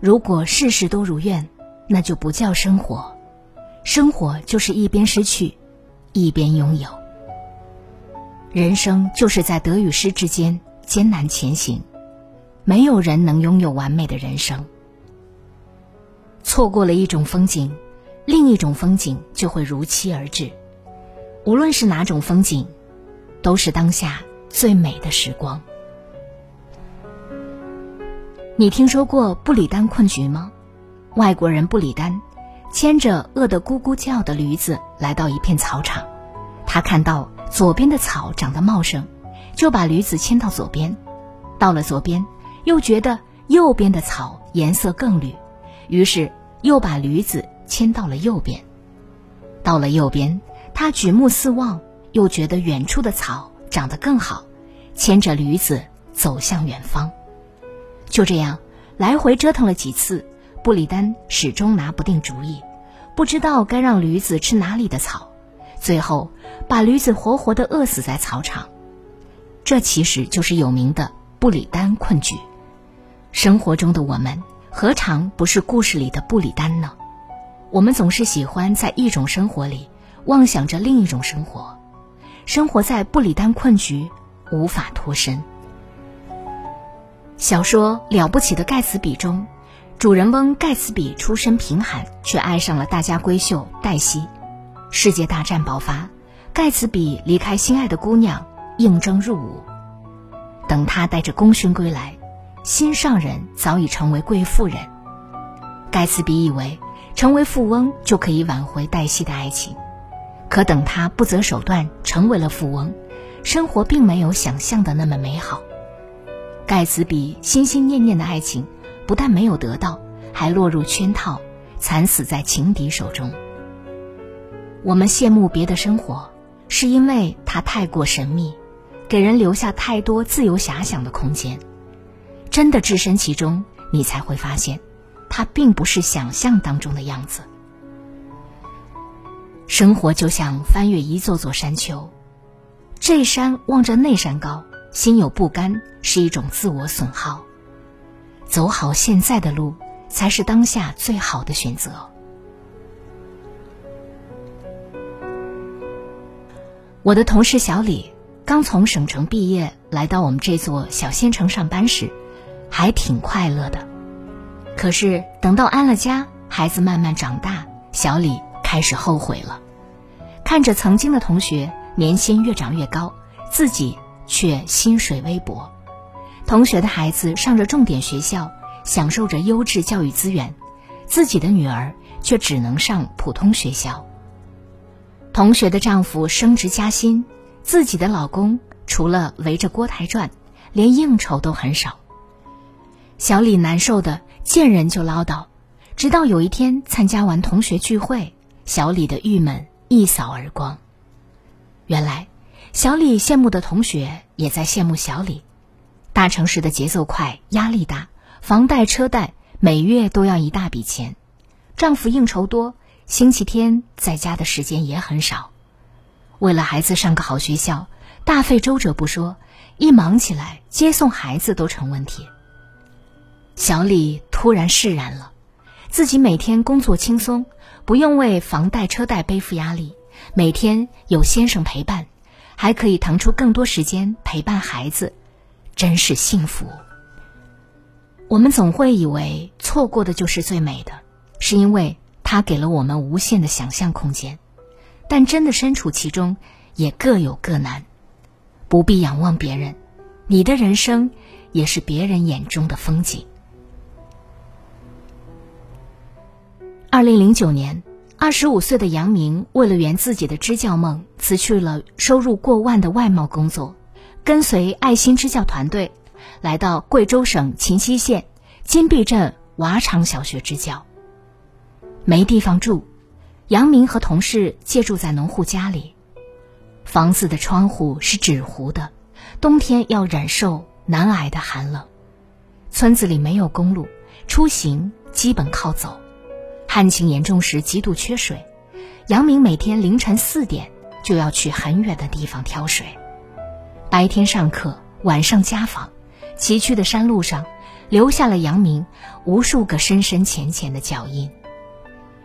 如果事事都如愿，那就不叫生活。生活就是一边失去，一边拥有。人生就是在得与失之间艰难前行，没有人能拥有完美的人生。错过了一种风景，另一种风景就会如期而至。无论是哪种风景，都是当下最美的时光。你听说过布里丹困局吗？外国人布里丹牵着饿得咕咕叫的驴子来到一片草场，他看到左边的草长得茂盛，就把驴子牵到左边。到了左边，又觉得右边的草颜色更绿，于是又把驴子牵到了右边。到了右边，他举目四望，又觉得远处的草长得更好，牵着驴子走向远方。就这样，来回折腾了几次，布里丹始终拿不定主意，不知道该让驴子吃哪里的草，最后把驴子活活的饿死在草场。这其实就是有名的布里丹困局。生活中的我们，何尝不是故事里的布里丹呢？我们总是喜欢在一种生活里妄想着另一种生活，生活在布里丹困局，无法脱身。小说《了不起的盖茨比》中，主人翁盖茨比出身贫寒，却爱上了大家闺秀黛西。世界大战爆发，盖茨比离开心爱的姑娘，应征入伍。等他带着功勋归来，心上人早已成为贵妇人。盖茨比以为成为富翁就可以挽回黛西的爱情，可等他不择手段成为了富翁，生活并没有想象的那么美好。盖茨比心心念念的爱情，不但没有得到，还落入圈套，惨死在情敌手中。我们羡慕别的生活，是因为它太过神秘，给人留下太多自由遐想的空间。真的置身其中，你才会发现，它并不是想象当中的样子。生活就像翻越一座座山丘，这山望着那山高。心有不甘是一种自我损耗，走好现在的路才是当下最好的选择。我的同事小李刚从省城毕业，来到我们这座小县城上班时，还挺快乐的。可是等到安了家，孩子慢慢长大，小李开始后悔了，看着曾经的同学年薪越长越高，自己。却薪水微薄，同学的孩子上着重点学校，享受着优质教育资源，自己的女儿却只能上普通学校。同学的丈夫升职加薪，自己的老公除了围着锅台转，连应酬都很少。小李难受的见人就唠叨，直到有一天参加完同学聚会，小李的郁闷一扫而光。原来。小李羡慕的同学也在羡慕小李。大城市的节奏快，压力大，房贷车贷每月都要一大笔钱。丈夫应酬多，星期天在家的时间也很少。为了孩子上个好学校，大费周折不说，一忙起来接送孩子都成问题。小李突然释然了，自己每天工作轻松，不用为房贷车贷背负压力，每天有先生陪伴。还可以腾出更多时间陪伴孩子，真是幸福。我们总会以为错过的就是最美的，是因为它给了我们无限的想象空间。但真的身处其中，也各有各难。不必仰望别人，你的人生也是别人眼中的风景。二零零九年。二十五岁的杨明为了圆自己的支教梦，辞去了收入过万的外贸工作，跟随爱心支教团队，来到贵州省黔西县金碧镇瓦厂小学支教。没地方住，杨明和同事借住在农户家里。房子的窗户是纸糊的，冬天要忍受难挨的寒冷。村子里没有公路，出行基本靠走。旱情严重时极度缺水，杨明每天凌晨四点就要去很远的地方挑水。白天上课，晚上家访，崎岖的山路上，留下了杨明无数个深深浅浅的脚印。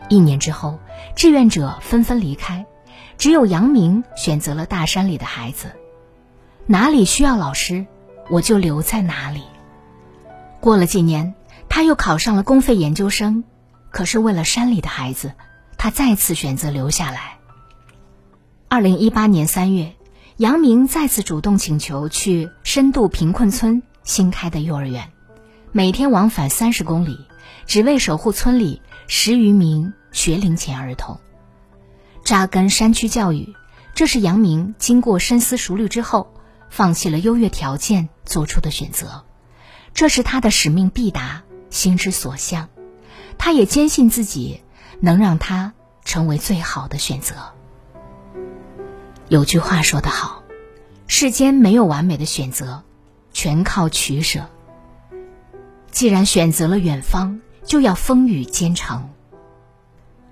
一年之后，志愿者纷纷离开，只有杨明选择了大山里的孩子。哪里需要老师，我就留在哪里。过了几年，他又考上了公费研究生。可是为了山里的孩子，他再次选择留下来。二零一八年三月，杨明再次主动请求去深度贫困村新开的幼儿园，每天往返三十公里，只为守护村里十余名学龄前儿童。扎根山区教育，这是杨明经过深思熟虑之后，放弃了优越条件做出的选择，这是他的使命必达，心之所向。他也坚信自己能让他成为最好的选择。有句话说得好：“世间没有完美的选择，全靠取舍。”既然选择了远方，就要风雨兼程。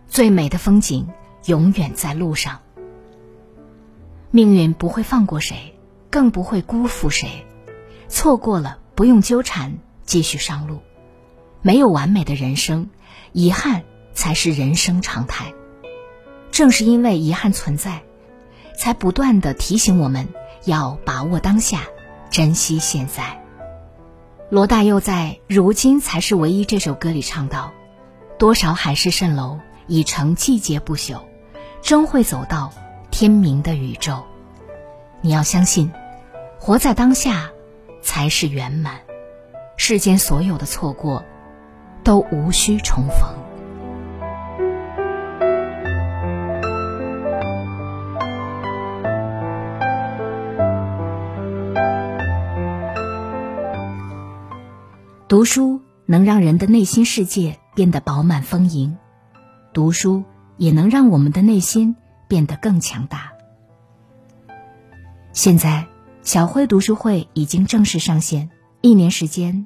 最美的风景永远在路上。命运不会放过谁，更不会辜负谁。错过了，不用纠缠，继续上路。没有完美的人生，遗憾才是人生常态。正是因为遗憾存在，才不断的提醒我们要把握当下，珍惜现在。罗大佑在《如今才是唯一》这首歌里唱道：“多少海市蜃楼已成季节不朽，终会走到天明的宇宙。”你要相信，活在当下才是圆满。世间所有的错过。都无需重逢。读书能让人的内心世界变得饱满丰盈，读书也能让我们的内心变得更强大。现在，小辉读书会已经正式上线，一年时间。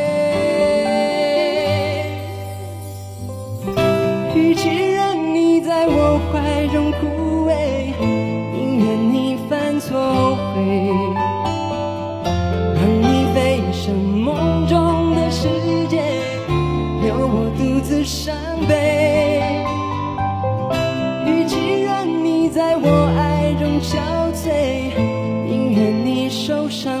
枯萎，宁愿你犯错悔，让你飞向梦中的世界，留我独自伤悲。与其让你在我爱中憔悴，宁愿你受伤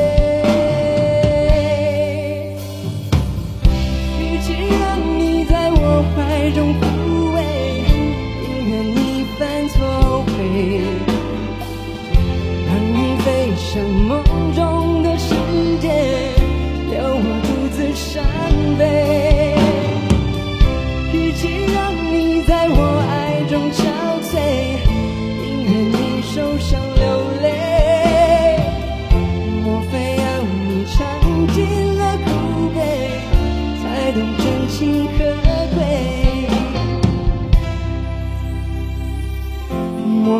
与其让你在我怀中枯萎，宁愿你犯错后悔，让你飞向梦中的世界，留我独自伤悲。与其让你在我爱中憔悴，宁愿你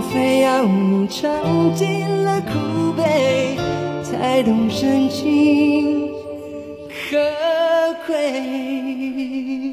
非要你尝尽了苦悲，才懂真情可贵？